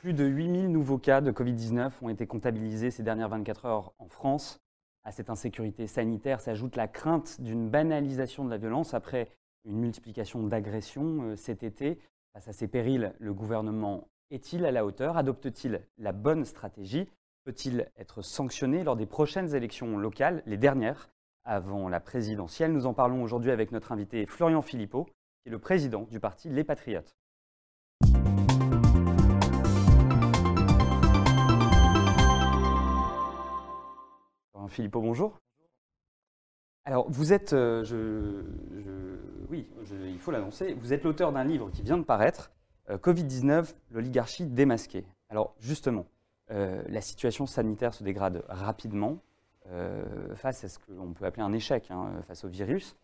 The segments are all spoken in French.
Plus de 8000 nouveaux cas de Covid-19 ont été comptabilisés ces dernières 24 heures en France. À cette insécurité sanitaire s'ajoute la crainte d'une banalisation de la violence après une multiplication d'agressions euh, cet été. Face à ces périls, le gouvernement est-il à la hauteur? Adopte-t-il la bonne stratégie? Peut-il être sanctionné lors des prochaines élections locales, les dernières, avant la présidentielle Nous en parlons aujourd'hui avec notre invité Florian Philippot, qui est le président du parti Les Patriotes. Philippot, bonjour. Alors, vous êtes, euh, oui, il faut l'annoncer, vous êtes l'auteur d'un livre qui vient de paraître, euh, Covid-19, l'oligarchie démasquée. Alors, justement, euh, la situation sanitaire se dégrade rapidement face à ce qu'on peut appeler un échec hein, face au virus.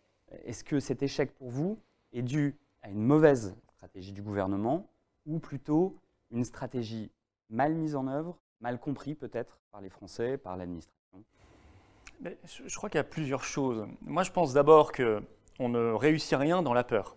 Est-ce que cet échec pour vous est dû à une mauvaise stratégie du gouvernement ou plutôt une stratégie mal mise en œuvre, mal comprise peut-être par les Français, par l'administration je crois qu'il y a plusieurs choses. Moi, je pense d'abord qu'on ne réussit rien dans la peur.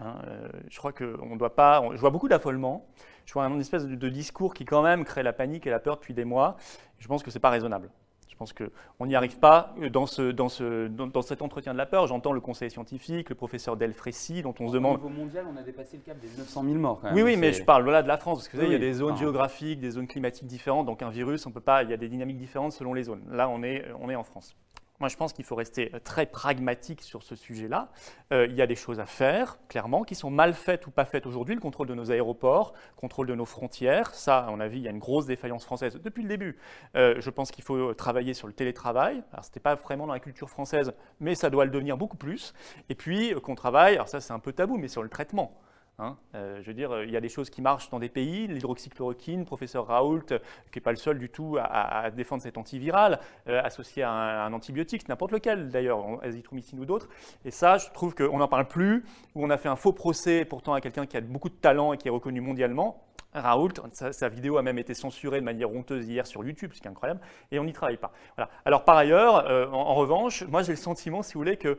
Hein, euh, je crois qu'on ne doit pas. Je vois beaucoup d'affolement. Je vois un espèce de, discours qui, quand même, crée la panique et la peur depuis des mois. Je pense que ce n'est pas raisonnable. Je pense qu'on n'y arrive pas dans, ce, dans, ce, dans, cet entretien de la peur. J'entends le conseil scientifique, le professeur Delfrécy, dont on se demande. Au niveau mondial, on a dépassé le cap des 900 000 morts. Oui, oui, mais je parle là de la France, parce que vous savez, il y a des zones géographiques, des zones climatiques différentes. Donc un virus, on peut pas. Il y a des dynamiques différentes selon les zones. Là, on est, on est en France. Moi, je pense qu'il faut rester euh, très pragmatique sur ce sujet-là. Euh, il y a des choses à faire, clairement, qui sont mal faites ou pas faites aujourd'hui. Le contrôle de nos aéroports, le contrôle de nos frontières. Ça, à mon avis, il y a une grosse défaillance française depuis le début. Euh, je pense qu'il faut travailler sur le télétravail. Alors, ce n'était pas vraiment dans la culture française, mais ça doit le devenir beaucoup plus. Et puis, qu'on travaille, alors ça, c'est un peu tabou, mais sur le traitement. Hein. Euh, je veux dire, il y a des choses qui marchent dans des pays, l'hydroxychloroquine, professeur Raoult, euh, qui n'est pas le seul du tout à, défendre cet antiviral, euh, associé à un, antibiotique, n'importe lequel d'ailleurs, azithromycine ou d'autres. Et ça, je trouve qu'on n'en parle plus, où on a fait un faux procès pourtant à quelqu'un qui a beaucoup de talent et qui est reconnu mondialement. Raoult, sa, vidéo a même été censurée de manière honteuse hier sur YouTube, ce qui est incroyable, et on n'y travaille pas. Voilà. Alors par ailleurs, en, revanche, moi j'ai le sentiment, si vous voulez, que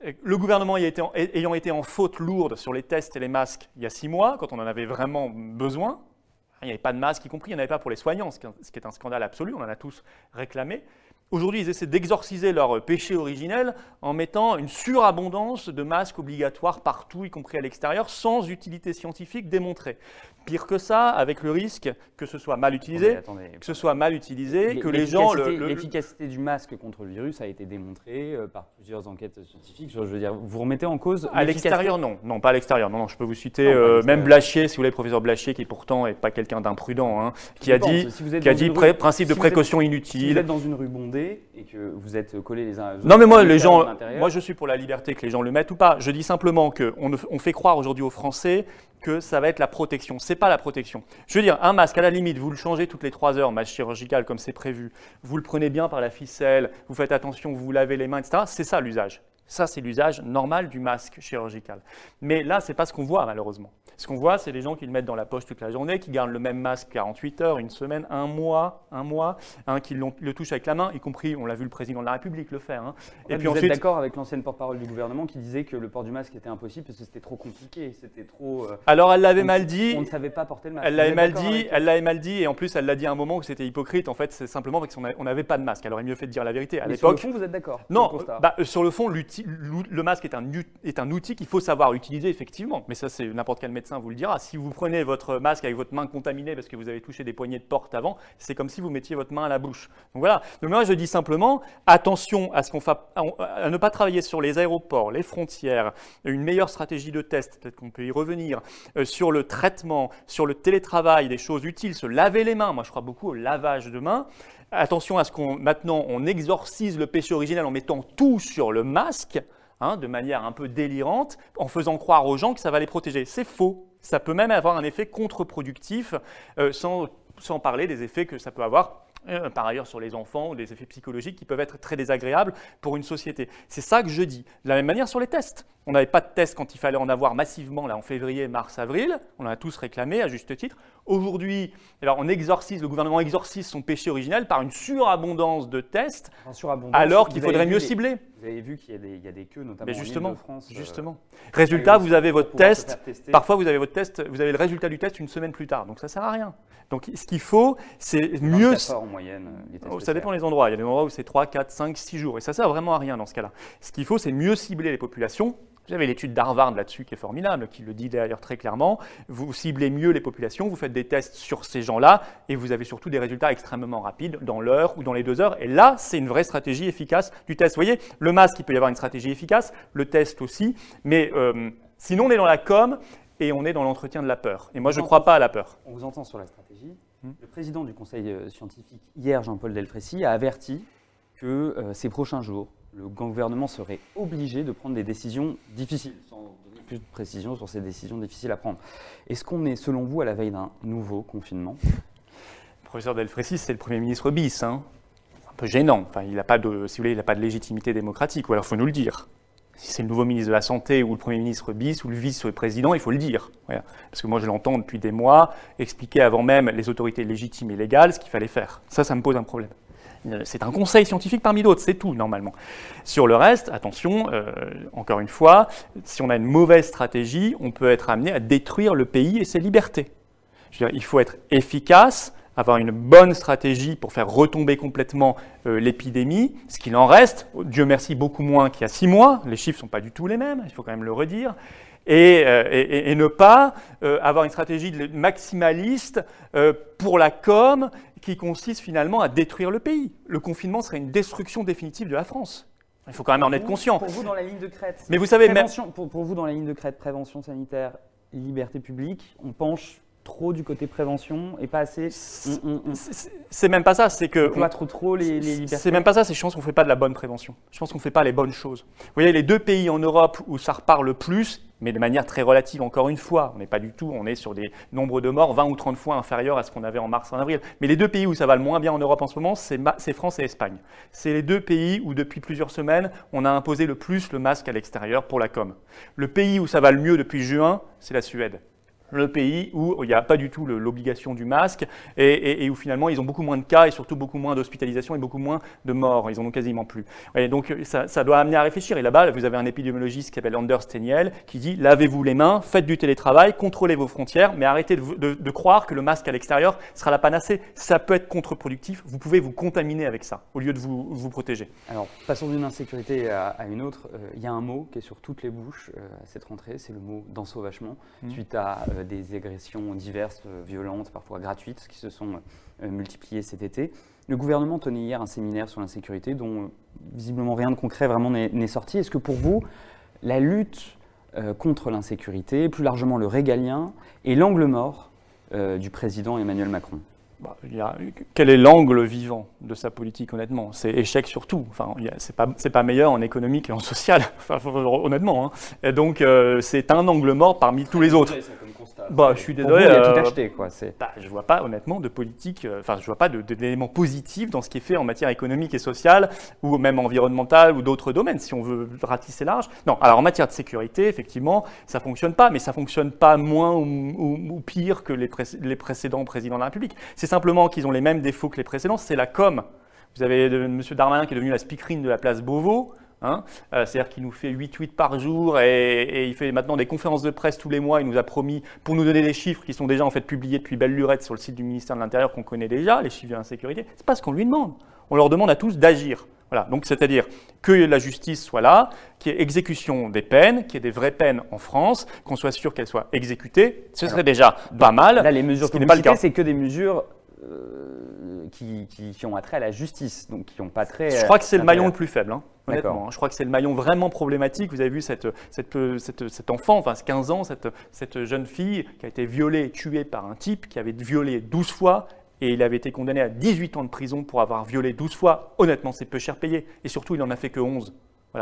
le gouvernement ayant été en faute lourde sur les tests et les masques il y a six mois, quand on en avait vraiment besoin, il n'y avait pas de masques, y compris, il n'y en avait pas pour les soignants, ce qui est un scandale absolu, on en a tous réclamé. Aujourd'hui, ils essaient d'exorciser leur péché originel en mettant une surabondance de masques obligatoires partout, y compris à l'extérieur, sans utilité scientifique démontrée. Pire que ça, avec le risque que ce soit mal utilisé, que ce soit mal utilisé, que les gens... L'efficacité du masque contre le virus a été démontrée euh, par plusieurs enquêtes scientifiques. Je veux dire, vous remettez en cause... À l'extérieur, non. Non, pas à l'extérieur. Non, non, je peux vous citer euh, même Blachier, si vous voulez, professeur Blachier, qui pourtant n'est pas quelqu'un d'imprudent, hein, qui, a dit, qui a dit principe de précaution inutile. Si vous êtes dans une rue bondée et que vous êtes collés les uns aux autres... Non, mais moi, les gens, moi, je suis pour la liberté, que les gens le mettent ou pas. Je dis simplement qu'on on fait croire aujourd'hui aux Français que ça va être la protection. Ce n'est pas la protection. Je veux dire, un masque, à la limite, vous le changez toutes les trois heures, masque chirurgical comme c'est prévu, vous le prenez bien par la ficelle, vous faites attention, vous vous lavez les mains, etc. C'est ça l'usage. Ça, c'est l'usage normal du masque chirurgical. Mais là, ce n'est pas ce qu'on voit, malheureusement. Ce qu'on voit, c'est les gens qui le mettent dans la poche toute la journée, qui gardent le même masque 48 heures, une semaine, un mois, un mois, hein, qui le touchent avec la main, y compris, on l'a vu le président de la République le faire. Hein. Et puis vous êtes d'accord avec l'ancienne porte-parole du gouvernement qui disait que le port du masque était impossible parce que c'était trop compliqué, c'était trop. Euh, Alors elle l'avait mal dit. On ne savait pas porter le masque. Elle l'avait mal dit. Elle l'avait mal dit et en plus elle l'a dit à un moment où c'était hypocrite. En fait, c'est simplement parce qu'on n'avait pas de masque. Elle aurait mieux fait de dire la vérité. À l'époque. Sur le fond, vous êtes d'accord Non. Bah, sur le fond, le masque est un, est un outil qu'il faut savoir utiliser effectivement. Mais ça, c'est n'importe quel médecin vous le dira. Si vous prenez votre masque avec votre main contaminée parce que vous avez touché des poignées de porte avant, c'est comme si vous mettiez votre main à la bouche. Donc voilà. Donc moi, je dis simplement attention à ne pas travailler sur les aéroports, les frontières, une meilleure stratégie de test, peut-être qu'on peut y revenir, euh, sur le traitement, sur le télétravail, des choses utiles, se laver les mains. Moi, je crois beaucoup au lavage de mains. Attention à ce qu'on maintenant on exorcise le péché original en mettant tout sur le masque. Hein, de manière un peu délirante, en faisant croire aux gens que ça va les protéger. C'est faux. Ça peut même avoir un effet contre-productif, euh, sans, sans, parler des effets que ça peut avoir euh, par ailleurs sur les enfants, des effets psychologiques qui peuvent être très désagréables pour une société. C'est ça que je dis. De la même manière sur les tests. On n'avait pas de tests quand il fallait en avoir massivement, là, en février, mars, avril. On en a tous réclamé, à juste titre. Aujourd'hui, alors on exorcise, le gouvernement exorcise son péché originel par une surabondance de tests, alors qu'il faudrait mieux cibler. Vous avez vu qu'il y, a des queues, notamment justement, en france euh, Justement. résultat, vous avez votre test. Parfois, vous avez votre test, vous avez le résultat du test une semaine plus tard. Donc ça sert à rien. Donc ce qu'il faut, c'est mieux. en moyenne. Euh, oh, ça dépend des endroits. Il y a des endroits où c'est 3, 4, 5, 6 jours. Et ça sert vraiment à rien dans ce cas-là. Ce qu'il faut, c'est mieux cibler les populations vous avez l'étude d'Harvard là-dessus qui est formidable, qui le dit d'ailleurs très clairement. Vous ciblez mieux les populations, vous faites des tests sur ces gens-là et vous avez surtout des résultats extrêmement rapides dans l'heure ou dans les deux heures. Et là, c'est une vraie stratégie efficace du test. Vous voyez, le masque, il peut y avoir une stratégie efficace, le test aussi, mais euh, sinon on est dans la com et on est dans l'entretien de la peur. Et moi, je ne crois pas à la peur. On vous entend sur la stratégie. Hmm. Le président du conseil euh, scientifique, hier, Jean-Paul Delfrécy, a averti que euh, ces prochains jours, le gouvernement serait obligé de prendre des décisions difficiles, sans donner plus de précision sur ces décisions difficiles à prendre. Est-ce qu'on est, selon vous, à la veille d'un nouveau confinement? Professeur Delfrécy, c'est le Premier ministre bis. Hein. un peu gênant. Enfin, il n'a pas, de, si vous voulez, pas de légitimité démocratique, ou alors il faut nous le dire. Si c'est le nouveau ministre de la Santé ou le Premier ministre bis ou le vice-président, il faut le dire. Parce que moi, je l'entends depuis des mois expliquer avant même les autorités légitimes et légales ce qu'il fallait faire. Ça, ça me pose un problème. C'est un conseil scientifique parmi d'autres, c'est tout normalement. Sur le reste, attention, euh, encore une fois, si on a une mauvaise stratégie, on peut être amené à détruire le pays et ses libertés. il faut être efficace, avoir une bonne stratégie pour faire retomber complètement euh, l'épidémie, ce qu'il en reste, Dieu merci, beaucoup moins qu'il y a six mois, les chiffres ne sont pas du tout les mêmes, il faut quand même le redire, et, euh, ne pas avoir une stratégie maximaliste pour la com qui consiste finalement à détruire le pays. Le confinement serait une destruction définitive de la France. Il faut quand même en être conscient. Pour vous, dans la ligne de crête, Mais vous savez, pour, pour, vous, dans la ligne de crête, prévention sanitaire, liberté publique, on penche trop du côté prévention et pas assez. C'est même pas ça, c'est que. On trop trop les, les libertés. C'est même pas ça, c'est je pense qu'on fait pas de la bonne prévention. Je pense qu'on fait pas les bonnes choses. Vous voyez, les deux pays en Europe où ça repart le plus, mais de manière très relative encore une fois. On n'est pas du tout, on est sur des nombres de morts 20 ou 30 fois inférieurs à ce qu'on avait en mars, en avril. Mais les deux pays où ça va le moins bien en Europe en ce moment, c'est France et Espagne. C'est les deux pays où depuis plusieurs semaines, on a imposé le plus le masque à l'extérieur pour la com. Le pays où ça va le mieux depuis juin, c'est la Suède le pays où il n'y a pas du tout l'obligation du masque et, où finalement ils ont beaucoup moins de cas et surtout beaucoup moins d'hospitalisation et beaucoup moins de morts. Ils en ont quasiment plus. Et donc ça, doit amener à réfléchir. Et là-bas, vous avez un épidémiologiste qui s'appelle Anders Teniel qui dit lavez-vous les mains, faites du télétravail, contrôlez vos frontières, mais arrêtez de, croire que le masque à l'extérieur sera la panacée. Ça peut être contre-productif. Vous pouvez vous contaminer avec ça au lieu de vous, vous protéger. Alors, passons d'une insécurité à, une autre. Euh, il y a un mot qui est sur toutes les bouches euh, à cette rentrée, c'est le mot d'ensauvagement, mmh. suite à euh, des agressions diverses, euh, violentes, parfois gratuites, qui se sont euh, multipliées cet été. Le gouvernement tenait hier un séminaire sur l'insécurité dont visiblement rien de concret vraiment n'est sorti. Est-ce que pour vous, la lutte contre l'insécurité, plus largement le régalien, est l'angle mort du président Emmanuel Macron? Bah, quel est l'angle vivant de sa politique, honnêtement? C'est échec sur tout. Enfin, c'est pas, pas meilleur en économique et en social, honnêtement. Hein. Et donc, c'est un angle mort parmi tous les autres. Bah, je suis désolé. il a tout euh, acheté, quoi. Bah, je vois pas, honnêtement, de politique. Euh, enfin, je vois pas d'éléments positifs dans ce qui est fait en matière économique et sociale, ou même environnementale, ou d'autres domaines, si on veut ratisser large. Non. Alors, en matière de sécurité, effectivement, ça fonctionne pas, mais ça fonctionne pas moins ou, pire que les, les précédents présidents de la République. C'est simplement qu'ils ont les mêmes défauts que les précédents. C'est la com. Vous avez M. Darmanin qui est devenu la speakerine de la place Beauvau. Hein. Euh, c'est-à-dire qu'il nous fait 8 tweets par jour et, il fait maintenant des conférences de presse tous les mois. Il nous a promis, pour nous donner des chiffres qui sont déjà en fait publiés depuis belle lurette sur le site du ministère de l'Intérieur qu'on connaît déjà, les chiffres de l'insécurité. C'est pas ce qu'on lui demande. On leur demande à tous d'agir. Voilà, donc c'est-à-dire que la justice soit là, qu'il y ait exécution des peines, qu'il y ait des vraies peines en France, qu'on soit sûr qu'elles soient exécutées. Ce serait déjà pas mal. Là, les mesures que vous c'est que des mesures euh, qui, qui, ont attrait à la justice, donc qui n'ont pas trait. Je crois que c'est le maillon le plus faible. Hein, honnêtement, hein. je crois que c'est le maillon vraiment problématique. Vous avez vu cette, cette, cette, cet enfant, enfin 15 ans, cette, jeune fille qui a été violée, tuée par un type qui avait violé 12 fois et il avait été condamné à 18 ans de prison pour avoir violé 12 fois. Honnêtement, c'est peu cher payé. Et surtout, il n'en a fait que 11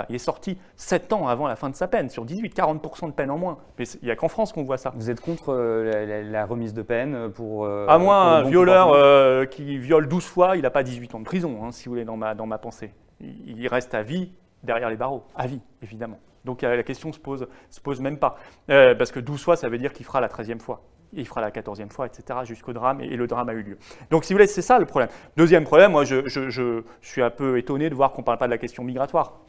il est sorti 7 ans avant la fin de sa peine, sur 18, 40% de peine en moins. Mais il n'y a qu'en France qu'on voit ça. Vous êtes contre euh, la, remise de peine pour... Euh, à moins un violeur euh, qui viole 12 fois, il n'a pas 18 ans de prison, hein, si vous voulez, dans ma, dans ma pensée. Il, reste à vie derrière les barreaux, à vie, évidemment. Donc la question ne se pose, se pose même pas. parce que 12 fois, ça veut dire qu'il fera la 13e fois il fera la quatorzième fois, etc., jusqu'au drame, et, le drame a eu lieu. Donc, si vous voulez, c'est ça le problème. Deuxième problème, moi, je suis un peu étonné de voir qu'on ne parle pas de la question migratoire.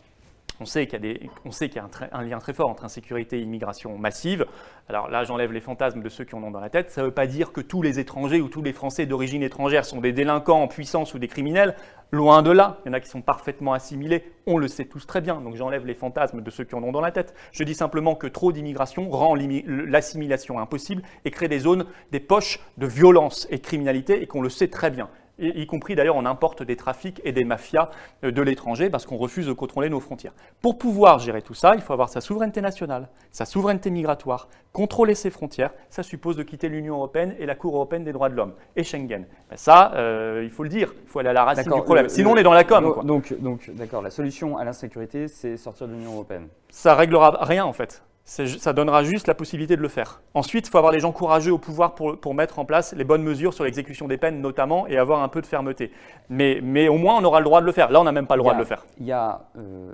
On sait qu'il y a, un, lien très fort entre insécurité et immigration massive. Alors là, j'enlève les fantasmes de ceux qui en ont dans la tête. Ça ne veut pas dire que tous les étrangers ou tous les Français d'origine étrangère sont des délinquants en puissance ou des criminels. Loin de là. Il y en a qui sont parfaitement assimilés. On le sait tous très bien. Donc j'enlève les fantasmes de ceux qui en ont dans la tête. Je dis simplement que trop d'immigration rend l'assimilation impossible et crée des zones, des poches de violence et de criminalité et qu'on le sait très bien y compris d'ailleurs on importe des trafics et des mafias euh, de l'étranger parce qu'on refuse de contrôler nos frontières. Pour pouvoir gérer tout ça, il faut avoir sa souveraineté nationale, sa souveraineté migratoire, contrôler ses frontières, ça suppose de quitter l'Union européenne et la Cour européenne des droits de l'homme et Schengen. Ben ça, euh, il faut le dire, il faut aller à la racine du problème. Sinon, on est dans la com. Donc, donc d'accord, la solution à l'insécurité, c'est sortir de l'Union européenne. Ça réglera rien en fait ça donnera juste la possibilité de le faire. Ensuite, il faut avoir les gens courageux au pouvoir pour, mettre en place les bonnes mesures sur l'exécution des peines notamment et avoir un peu de fermeté. Mais, mais, au moins, on aura le droit de le faire. Là, on n'a même pas le droit de le faire. Il y, a, euh,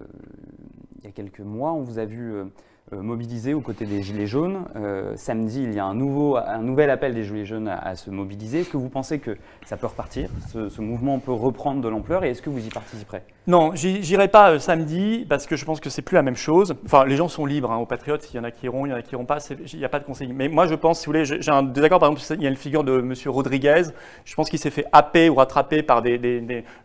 il y a quelques mois, on vous a vu... Euh, euh, mobilisés aux côtés des Gilets jaunes. Euh, samedi, il y a un, nouveau, un nouvel appel des Gilets jaunes à, se mobiliser. Est-ce que vous pensez que ça peut repartir? Ce, mouvement peut reprendre de l'ampleur et est-ce que vous y participerez? Non, j'irai pas euh, samedi parce que je pense que c'est plus la même chose. Enfin, les gens sont libres hein, aux Patriotes. Il y en a qui iront, il y en a qui iront pas. Il n'y a pas de conseil. Mais moi, je pense, si vous voulez, j'ai un désaccord. Par exemple, il y a une figure de M. Rodriguez. Je pense qu'il s'est fait happer ou rattraper par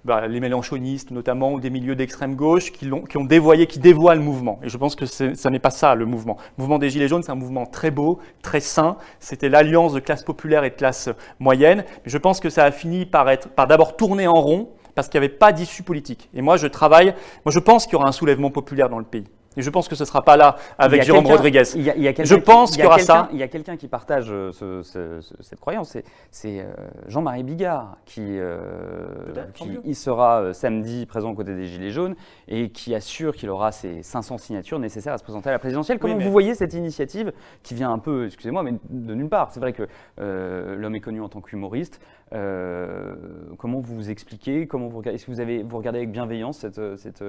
bah, les mélanchonistes notamment ou des milieux d'extrême gauche qui, ont, qui dévoyé, qui dévoient le mouvement. Et je pense que ça n'est pas ça le mouvement. Le mouvement des Gilets jaunes, c'est un mouvement très beau, très sain. C'était l'alliance de classe populaire et de classe moyenne. Mais je pense que ça a fini par, être, par d'abord tourner en rond parce qu'il n'y avait pas d'issue politique. Et moi, je travaille, moi, je pense qu'il y aura un soulèvement populaire dans le pays. Et je pense que ce ne sera pas là avec Jérôme Rodriguez. je pense qu'il y aura ça. Il y a quelqu'un qui partage euh, cette croyance, c'est euh, Jean-Marie Bigard, qui, euh, qui sera samedi présent aux côtés des Gilets jaunes et qui assure qu'il aura ses 500 signatures nécessaires à se présenter à la présidentielle. Comment vous voyez cette initiative qui vient un peu, excusez-moi, mais de nulle part? C'est vrai que l'homme est connu en tant qu'humoriste. comment vous vous expliquez? Comment vous, Est-ce que vous, avez, vous regardez avec bienveillance cette, cette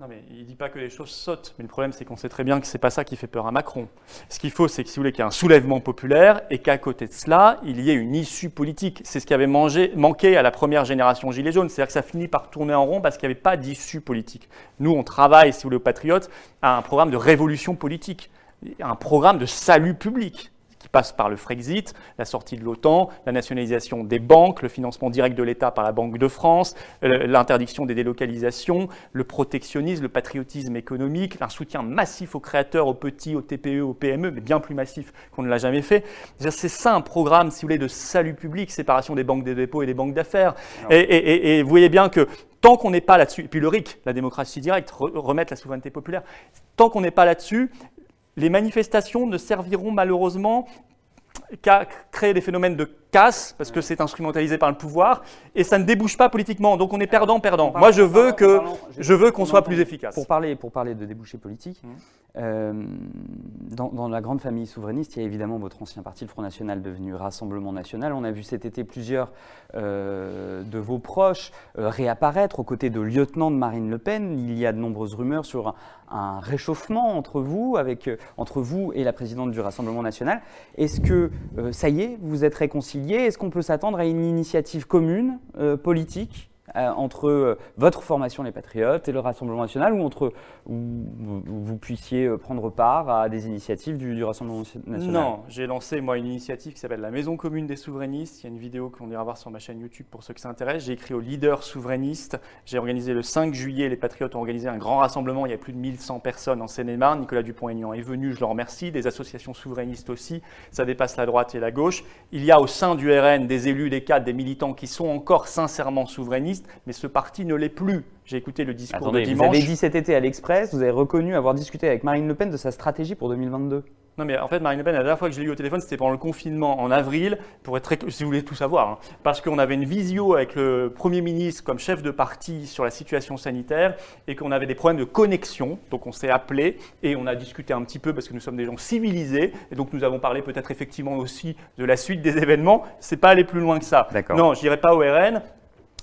non, mais il ne dit pas que les choses sautent, mais le problème, c'est qu'on sait très bien que ce n'est pas ça qui fait peur à Macron. Ce qu'il faut, c'est que, si vous voulez, qu'il y ait un soulèvement populaire et qu'à côté de cela, il y ait une issue politique. C'est ce qui avait manqué à la première génération Gilets jaunes. C'est-à-dire que ça finit par tourner en rond parce qu'il n'y avait pas d'issue politique. Nous, on travaille, si vous voulez, aux Patriotes, à un programme de révolution politique, un programme de salut public passe par le Frexit, la sortie de l'OTAN, la nationalisation des banques, le financement direct de l'État par la Banque de France, euh, l'interdiction des délocalisations, le protectionnisme, le patriotisme économique, un soutien massif aux créateurs, aux petits, aux TPE, aux PME, mais bien plus massif qu'on ne l'a jamais fait. C'est ça un programme, si vous voulez, de salut public, séparation des banques des dépôts et des banques d'affaires. Et, vous voyez bien que tant qu'on n'est pas là-dessus, et puis le RIC, la démocratie directe, remettre la souveraineté populaire, tant qu'on n'est pas là-dessus, les manifestations ne serviront malheureusement qu'à créer des phénomènes de casse, parce que c'est instrumentalisé par le pouvoir, et ça ne débouche pas politiquement. Donc on est perdant-perdant. Moi, je veux que je veux qu'on soit plus efficace. Pour parler, pour parler de débouchés politiques, mmh. euh, dans, la grande famille souverainiste, il y a évidemment votre ancien parti, le Front National, devenu Rassemblement National. On a vu cet été plusieurs euh, de vos proches euh, réapparaître aux côtés de lieutenants de Marine Le Pen. Il y a de nombreuses rumeurs sur un, réchauffement entre vous, avec, entre vous et la présidente du Rassemblement National. Est-ce que ça y est, vous êtes réconciliés est-ce qu'on peut s'attendre à une initiative commune politique euh, entre euh, votre formation Les Patriotes et le Rassemblement National, ou entre où vous puissiez euh, prendre part à des initiatives du, Rassemblement National? Non, j'ai lancé moi une initiative qui s'appelle la Maison commune des souverainistes. Il y a une vidéo qu'on ira voir sur ma chaîne YouTube pour ceux qui s'intéressent. J'ai écrit aux leaders souverainistes. J'ai organisé le 5 juillet, les Patriotes ont organisé un grand rassemblement. Il y a plus de 1100 personnes en Seine-et-Marne. Nicolas Dupont-Aignan est venu, je le remercie. Des associations souverainistes aussi. Ça dépasse la droite et la gauche. Il y a au sein du RN des élus, des cadres, des militants qui sont encore sincèrement souverainistes mais ce parti ne l'est plus. J'ai écouté le discours de dimanche. Vous avez dit cet été à l'Express, vous avez reconnu avoir discuté avec Marine Le Pen de sa stratégie pour 2022. Non, mais en fait, Marine Le Pen, la dernière fois que je l'ai eu au téléphone, c'était pendant le confinement en avril, pour être très, si vous voulez tout savoir, hein. parce qu'on avait une visio avec le Premier ministre comme chef de parti sur la situation sanitaire et qu'on avait des problèmes de connexion. Donc, on s'est appelé et on a discuté un petit peu parce que nous sommes des gens civilisés et donc nous avons parlé peut-être effectivement aussi de la suite des événements. C'est pas aller plus loin que ça. Non, je n'irai pas au RN.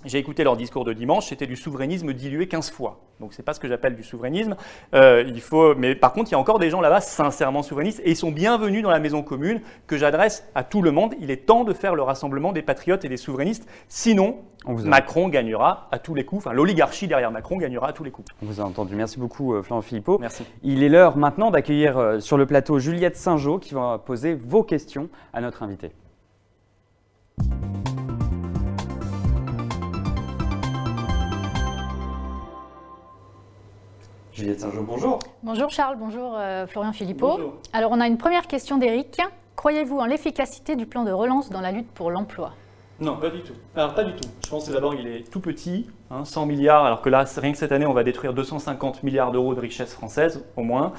J'ai écouté leur discours de dimanche, c'était du souverainisme dilué 15 fois. Donc c'est pas ce que j'appelle du souverainisme. Euh, il faut, mais par contre, il y a encore des gens là-bas sincèrement souverainistes et ils sont bienvenus dans la maison commune que j'adresse à tout le monde. Il est temps de faire le rassemblement des patriotes et des souverainistes. Sinon, Macron gagnera à tous les coups. Enfin, l'oligarchie derrière Macron gagnera à tous les coups. On vous a entendu. Merci beaucoup, euh, Florent Philippot. Merci. Il est l'heure maintenant d'accueillir euh, sur le plateau Juliette Saint-Jean qui va poser vos questions à notre invité. Juliette Saint-Jean, bonjour. Bonjour Charles, bonjour euh, Florian Philippot. Alors on a une première question d'Éric. Croyez-vous en l'efficacité du plan de relance dans la lutte pour l'emploi? Non, pas du tout. Alors pas du tout. Je pense que d'abord il est tout petit, 100 hein, milliards, alors que là, rien que cette année, on va détruire 250 milliards d'euros de richesse française, au moins.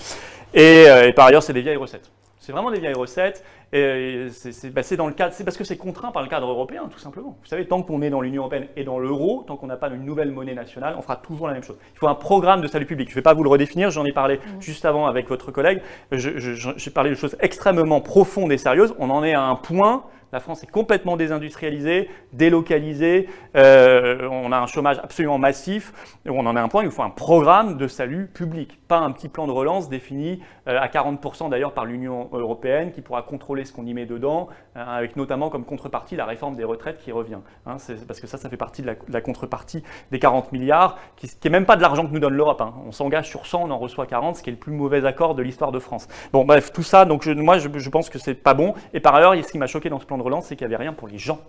Et, euh, et par ailleurs, c'est des vieilles recettes. C'est vraiment des vieilles recettes. Et bah, c'est dans le cadre, c'est parce que c'est contraint par le cadre européen, tout simplement. Vous savez, tant qu'on est dans l'Union européenne et dans l'euro, tant qu'on n'a pas une nouvelle monnaie nationale, on fera toujours la même chose. Il faut un programme de salut public. Je ne vais pas vous le redéfinir, j'en ai parlé mmh. juste avant avec votre collègue. J'ai parlé de choses extrêmement profondes et sérieuses. On en est à un point la France est complètement désindustrialisée, délocalisée, euh, on a un chômage absolument massif, on en est à un point il faut un programme de salut public, pas un petit plan de relance défini euh, à 40% d'ailleurs par l'Union européenne qui pourra contrôler ce qu'on y met dedans, euh, avec notamment comme contrepartie la réforme des retraites qui revient. Hein. parce que ça, ça fait partie de la, contrepartie des 40 milliards, qui n'est même pas de l'argent que nous donne l'Europe. Hein. On s'engage sur 100, on en reçoit 40, ce qui est le plus mauvais accord de l'histoire de France. Bon, bref, tout ça, donc moi je, je pense que c'est pas bon. Et par ailleurs, ce qui m'a choqué dans ce plan de relance, c'est qu'il n'y avait rien pour les gens.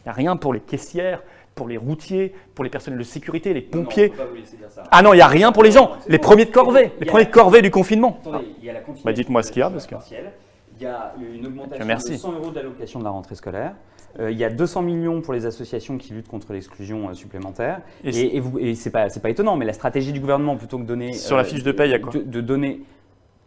Il n'y a rien pour les caissières, pour les routiers, pour les personnels de sécurité, les pompiers. ah non, il n'y a rien pour les gens. Les premiers de corvée, les premiers de corvée du confinement. Bah, dites-moi ce qu'il y a. Parce que... Il y a une augmentation de 100 euros d'allocation de la rentrée scolaire. Euh, il y a 200 millions pour les associations qui luttent contre l'exclusion euh, supplémentaire. Et, et, et c'est pas, pas étonnant, mais la stratégie du gouvernement, plutôt que donner. Sur la euh, fiche de paye, il y a quoi de, donner.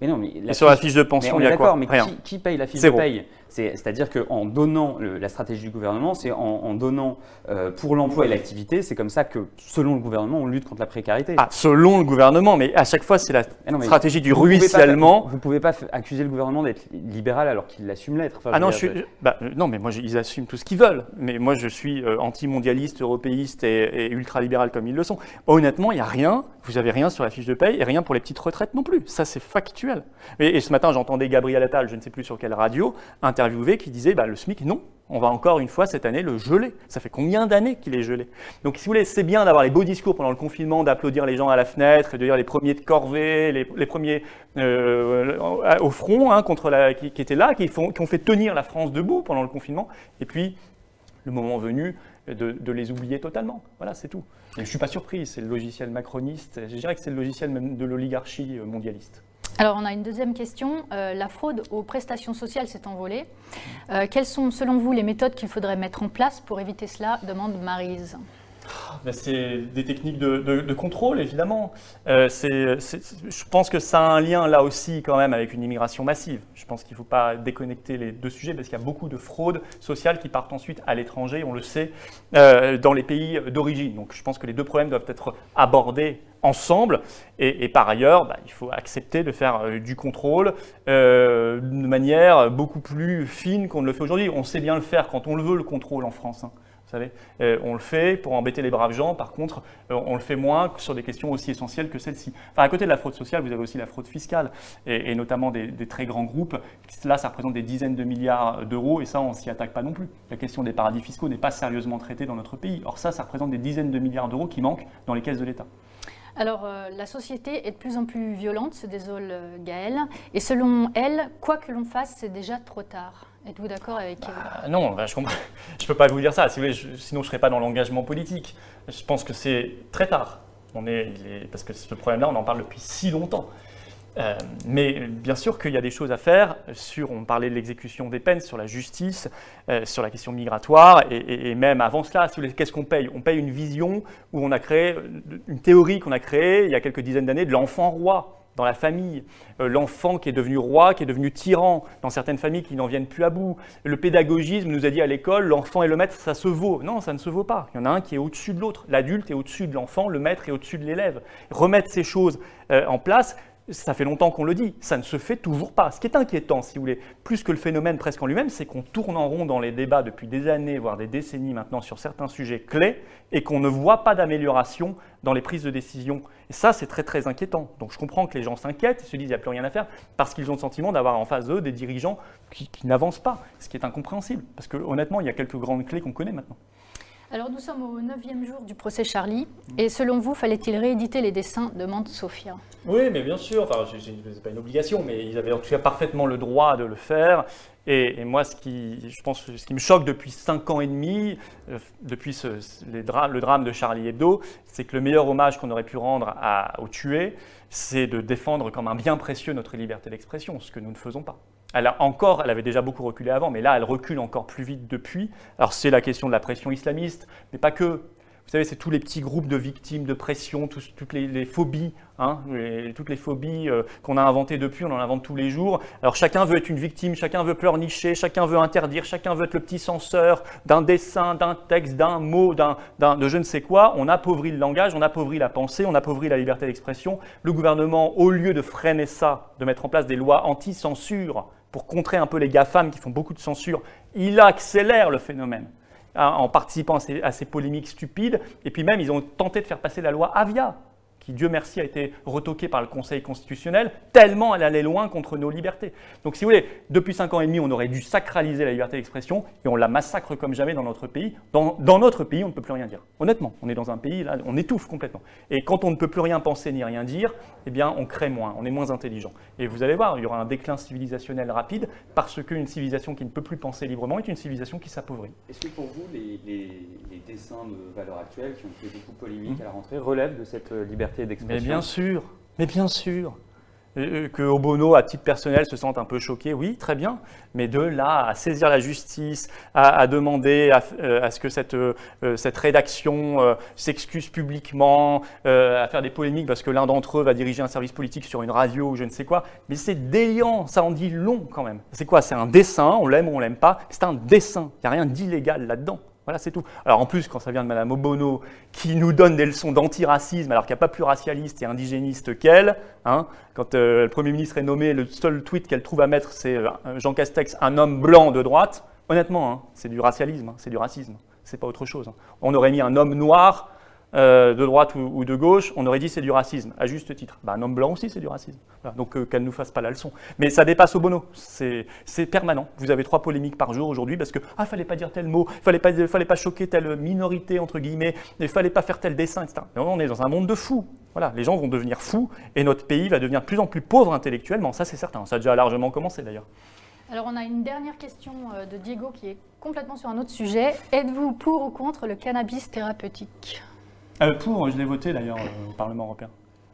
Mais non, mais et sur la fiche de pension, il y a quoi mais qui, qui, paye la fiche de paye c'est-à-dire qu'en donnant, la stratégie du gouvernement, c'est en, donnant euh, pour l'emploi et l'activité, c'est comme ça que, selon le gouvernement, on lutte contre la précarité. Ah, selon le gouvernement, mais à chaque fois, c'est la stratégie du ruissellement. Vous ne pouvez pas accuser le gouvernement d'être libéral alors qu'il l'assume l'être. ah non, je bah, euh, non, mais moi, ils assument tout ce qu'ils veulent. Mais moi, je suis euh, anti-mondialiste, européiste et, et ultra-libéral comme ils le sont. Honnêtement, il n'y a rien, vous n'avez rien sur la fiche de paye et rien pour les petites retraites non plus. Ça, c'est factuel. Et, ce matin, j'entendais Gabriel Attal, je ne sais plus sur quelle radio, interviewé qui disait bah, le SMIC, non, on va encore une fois cette année le geler. Ça fait combien d'années qu'il est gelé? Donc, si vous voulez, c'est bien d'avoir les beaux discours pendant le confinement, d'applaudir les gens à la fenêtre, de dire les premiers de corvée, les, premiers euh, au front hein, qui, étaient là, qui, ont fait tenir la France debout pendant le confinement. Et puis, le moment venu, de, les oublier totalement. Voilà, c'est tout. Et je ne suis pas surpris, c'est le logiciel macroniste, je dirais que c'est le logiciel même de l'oligarchie mondialiste. Alors, on a une deuxième question. Euh, la fraude aux prestations sociales s'est envolée. Euh, quelles sont, selon vous, les méthodes qu'il faudrait mettre en place pour éviter cela? Demande Marise. C'est des techniques de, contrôle, évidemment. Euh, je pense que ça a un lien là aussi quand même avec une immigration massive. Je pense qu'il ne faut pas déconnecter les deux sujets parce qu'il y a beaucoup de fraudes sociales qui partent ensuite à l'étranger, on le sait, dans les pays d'origine. Donc je pense que les deux problèmes doivent être abordés ensemble. Et, par ailleurs, bah, il faut accepter de faire euh, du contrôle euh, de manière beaucoup plus fine qu'on ne le fait aujourd'hui. On sait bien le faire quand on le veut, le contrôle en France. Hein. Vous savez, euh, on le fait pour embêter les braves gens. Par contre, on le fait moins sur des questions aussi essentielles que celle-ci. Enfin, à côté de la fraude sociale, vous avez aussi la fraude fiscale, et, notamment des, très grands groupes. Là, ça représente des dizaines de milliards d'euros, et ça, on s'y attaque pas non plus. La question des paradis fiscaux n'est pas sérieusement traitée dans notre pays. Or, ça, ça représente des dizaines de milliards d'euros qui manquent dans les caisses de l'État. Alors, euh, la société est de plus en plus violente, se désole euh, Gaëlle. Et selon elle, quoi que l'on fasse, c'est déjà trop tard. Êtes-vous d'accord avec bah, Non, bah, je ne peux pas vous dire ça. sinon, je ne serais pas dans l'engagement politique. Je pense que c'est très tard. On est, parce que ce problème-là, on en parle depuis si longtemps. Euh, mais bien sûr qu'il y a des choses à faire sur, on parlait de l'exécution des peines, sur la justice, euh, sur la question migratoire, et, même avant cela, qu'est-ce qu'on paye? On paye une vision où on a créé, une théorie qu'on a créée il y a quelques dizaines d'années de l'enfant roi dans la famille, euh, l'enfant qui est devenu roi, qui est devenu tyran, dans certaines familles qui n'en viennent plus à bout. Le pédagogisme nous a dit à l'école, l'enfant et le maître, ça se vaut. Non, ça ne se vaut pas. Il y en a un qui est au-dessus de l'autre. L'adulte est au-dessus de l'enfant, le maître est au-dessus de l'élève. Remettre ces choses en place, ça fait longtemps qu'on le dit, ça ne se fait toujours pas. Ce qui est inquiétant, si vous voulez, plus que le phénomène presque en lui-même, c'est qu'on tourne en rond dans les débats depuis des années, voire des décennies maintenant, sur certains sujets clés, et qu'on ne voit pas d'amélioration dans les prises de décision. Et ça, c'est très très inquiétant. Donc je comprends que les gens s'inquiètent, ils se disent qu'il n'y a plus rien à faire, parce qu'ils ont le sentiment d'avoir en face d'eux des dirigeants qui, qui n'avancent pas, ce qui est incompréhensible. Parce que honnêtement, il y a quelques grandes clés qu'on connaît maintenant. Alors nous sommes au neuvième jour du procès Charlie, et selon vous, fallait-il rééditer les dessins demande Sophia Oui, mais bien sûr, enfin, ce n'est pas une obligation, mais ils avaient en tout cas parfaitement le droit de le faire. Et, moi, ce qui, me choque depuis cinq ans et demi, euh, depuis le drame de Charlie Hebdo, c'est que le meilleur hommage qu'on aurait pu rendre aux tués, c'est de défendre comme un bien précieux notre liberté d'expression, ce que nous ne faisons pas. Elle a encore, elle avait déjà beaucoup reculé avant, mais là, elle recule encore plus vite depuis. Alors, c'est la question de la pression islamiste, mais pas que. Vous savez, c'est tous les petits groupes de victimes de pression, toutes les, phobies, hein, toutes les phobies qu'on a inventées depuis, on en invente tous les jours. Alors chacun veut être une victime, chacun veut pleurnicher, chacun veut interdire, chacun veut être le petit censeur d'un dessin, d'un texte, d'un mot, d'un, de je ne sais quoi. On appauvrit le langage, on appauvrit la pensée, on appauvrit la liberté d'expression. Le gouvernement, au lieu de freiner ça, de mettre en place des lois anti-censure, pour contrer un peu les GAFAM qui font beaucoup de censure, il accélère le phénomène hein, en participant à ces, polémiques stupides. Et puis même, ils ont tenté de faire passer la loi Avia, qui, Dieu merci, a été retoquée par le Conseil constitutionnel, tellement elle allait loin contre nos libertés. Donc, si vous voulez, depuis cinq ans et demi, on aurait dû sacraliser la liberté d'expression et on la massacre comme jamais dans notre pays. Dans, notre pays, on ne peut plus rien dire. Honnêtement, on est dans un pays, là, on étouffe complètement. Et quand on ne peut plus rien penser ni rien dire, eh bien, on crée moins, on est moins intelligent. Et vous allez voir, il y aura un déclin civilisationnel rapide parce qu'une civilisation qui ne peut plus penser librement est une civilisation qui s'appauvrit. Est-ce que pour vous, les, dessins de valeur actuelle qui ont fait beaucoup polémique mmh. à la rentrée relèvent de cette euh, liberté mais bien sûr, mais bien sûr. Euh, que Obono, à titre personnel, se sente un peu choqué, oui, très bien, mais de là à saisir la justice, à, demander euh, à, ce que cette, euh, cette rédaction s'excuse publiquement, à faire des polémiques parce que l'un d'entre eux va diriger un service politique sur une radio ou je ne sais quoi, mais c'est déliant, ça en dit long quand même. C'est quoi? C'est un dessin, on l'aime ou on l'aime pas, c'est un dessin, il n'y a rien d'illégal là-dedans. Voilà, c'est tout. Alors en plus, quand ça vient de Mme Obono, qui nous donne des leçons d'antiracisme, alors qu'il n'y a pas plus racialiste et indigéniste qu'elle, hein, quand euh, le Premier ministre est nommé, le seul tweet qu'elle trouve à mettre, c'est euh, Jean Castex, un homme blanc de droite, honnêtement, hein, c'est du racialisme, hein, c'est du racisme, c'est pas autre chose. On aurait mis un homme noir euh, de droite ou, de gauche, on aurait dit c'est du racisme, à juste titre. Bah, un homme blanc aussi, c'est du racisme. donc euh, qu'elle ne nous fasse pas la leçon. Mais ça dépasse au bono, c'est permanent. Vous avez trois polémiques par jour aujourd'hui parce que ah fallait pas dire tel mot, fallait pas fallait pas choquer telle minorité entre guillemets, il fallait pas faire tel dessin, etc. on est dans un monde de fous. Voilà, les gens vont devenir fous et notre pays va devenir de plus en plus pauvre intellectuellement. Ça c'est certain. Ça a déjà largement commencé d'ailleurs. Alors on a une dernière question euh, de Diego qui est complètement sur un autre sujet. Êtes-vous pour ou contre le cannabis thérapeutique? Euh, pour, je l'ai voté d'ailleurs euh, au Parlement européen.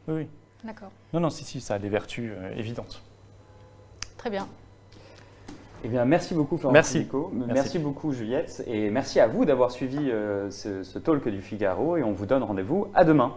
Oui, oui. D'accord. Non, non, si, si, ça a des vertus euh, évidentes. Très bien. Eh bien, merci beaucoup Florent merci. merci. beaucoup Juliette et merci à vous d'avoir suivi ce, ce talk du Figaro et on vous donne rendez-vous à demain.